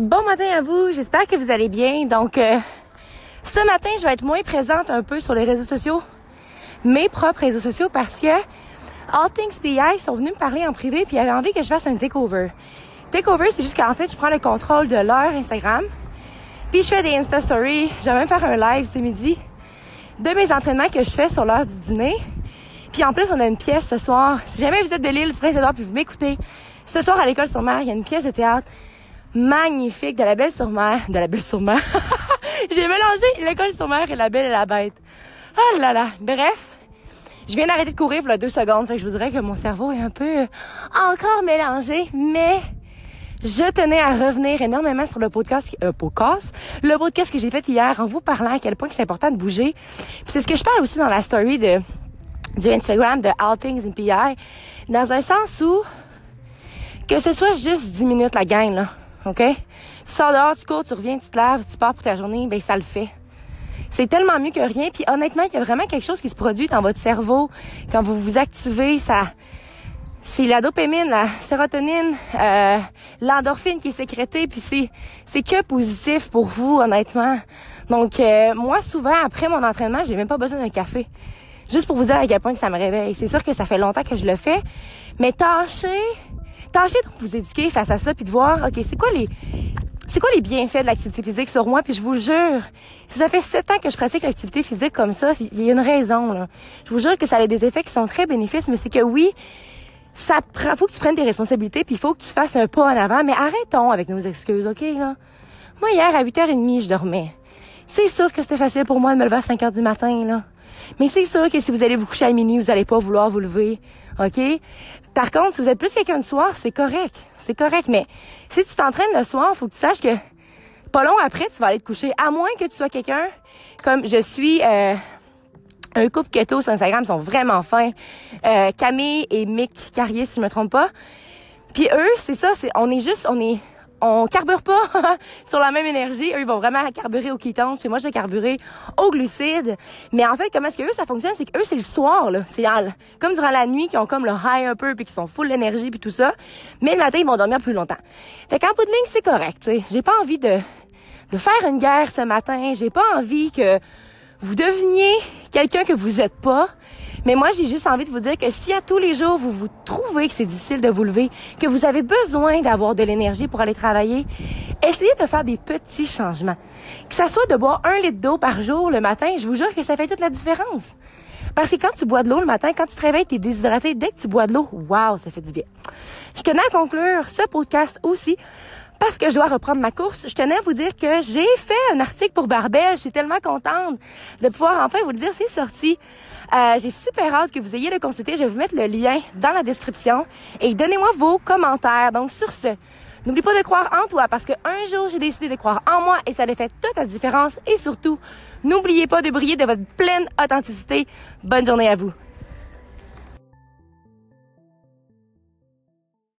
Bon matin à vous, j'espère que vous allez bien. Donc, euh, ce matin, je vais être moins présente un peu sur les réseaux sociaux, mes propres réseaux sociaux, parce que All Things PI sont venus me parler en privé puis ils avaient envie que je fasse un takeover. Takeover, c'est juste qu'en fait, je prends le contrôle de leur Instagram, puis je fais des Insta Stories. Je vais même faire un live ce midi de mes entraînements que je fais sur l'heure du dîner. Puis en plus, on a une pièce ce soir. Si jamais vous êtes de l'île du Prince-Édouard puis vous m'écoutez, ce soir à l'école sur mer, il y a une pièce de théâtre magnifique de la Belle sur Mer, de la Belle sur Mer. J'ai mélangé l'école sur Mer et la Belle et la Bête. Ah là là. Bref, je viens d'arrêter de courir pour deux secondes, fait que je vous dirais que mon cerveau est un peu encore mélangé, mais je tenais à revenir énormément sur le podcast, euh, podcast, le podcast que j'ai fait hier en vous parlant à quel point c'est important de bouger. Puis c'est ce que je parle aussi dans la story de du Instagram de All Things in PI, dans un sens où que ce soit juste 10 minutes la gang là. OK? Tu sors dehors, tu cours, tu reviens, tu te laves, tu pars pour ta journée, ben ça le fait. C'est tellement mieux que rien. Puis honnêtement, il y a vraiment quelque chose qui se produit dans votre cerveau quand vous vous activez. Ça, c'est la dopamine, la sérotonine, euh, l'endorphine qui est sécrétée. Puis c'est, c'est que positif pour vous, honnêtement. Donc euh, moi, souvent après mon entraînement, j'ai même pas besoin d'un café. Juste pour vous dire à quel point que ça me réveille. C'est sûr que ça fait longtemps que je le fais, mais tâchez tâchez de vous éduquer face à ça puis de voir, OK, c'est quoi les c'est quoi les bienfaits de l'activité physique sur moi? Puis je vous jure, si ça fait sept ans que je pratique l'activité physique comme ça, il y a une raison là. Je vous jure que ça a des effets qui sont très bénéfiques, mais c'est que oui, ça prend, faut que tu prennes tes responsabilités puis il faut que tu fasses un pas en avant, mais arrêtons avec nos excuses, OK là. Moi hier à 8h30, je dormais. C'est sûr que c'était facile pour moi de me lever à 5 h du matin là. Mais c'est sûr que si vous allez vous coucher à minuit, vous allez pas vouloir vous lever. OK? Par contre, si vous êtes plus quelqu'un de soir, c'est correct. C'est correct. Mais si tu t'entraînes le soir, faut que tu saches que pas long après, tu vas aller te coucher. À moins que tu sois quelqu'un comme je suis euh, un couple keto sur Instagram, sont vraiment fins. Euh, Camille et Mick Carrier, si je me trompe pas. Puis eux, c'est ça, c'est on est juste, on est on carbure pas sur la même énergie. Eux, ils vont vraiment carburer aux ketones, puis moi, je vais carburer aux glucides. Mais en fait, comment est-ce que eux, ça fonctionne? C'est que eux, c'est le soir, là. C'est comme durant la nuit, qui ont comme le high un peu, puis qui sont full d'énergie, puis tout ça. Mais le matin, ils vont dormir plus longtemps. Fait qu'en bout de c'est correct, tu sais. J'ai pas envie de, de faire une guerre ce matin. J'ai pas envie que vous deveniez quelqu'un que vous êtes pas. Mais moi, j'ai juste envie de vous dire que si à tous les jours, vous vous trouvez que c'est difficile de vous lever, que vous avez besoin d'avoir de l'énergie pour aller travailler, essayez de faire des petits changements. Que ça soit de boire un litre d'eau par jour le matin, je vous jure que ça fait toute la différence. Parce que quand tu bois de l'eau le matin, quand tu te réveilles, tu es déshydraté. Dès que tu bois de l'eau, waouh, ça fait du bien. Je tenais à conclure ce podcast aussi parce que je dois reprendre ma course, je tenais à vous dire que j'ai fait un article pour Barbel. Je suis tellement contente de pouvoir enfin vous le dire, c'est sorti. Euh, j'ai super hâte que vous ayez le consulter. Je vais vous mettre le lien dans la description et donnez-moi vos commentaires. Donc sur ce, n'oublie pas de croire en toi parce qu'un jour j'ai décidé de croire en moi et ça a fait toute la différence. Et surtout, n'oubliez pas de briller de votre pleine authenticité. Bonne journée à vous.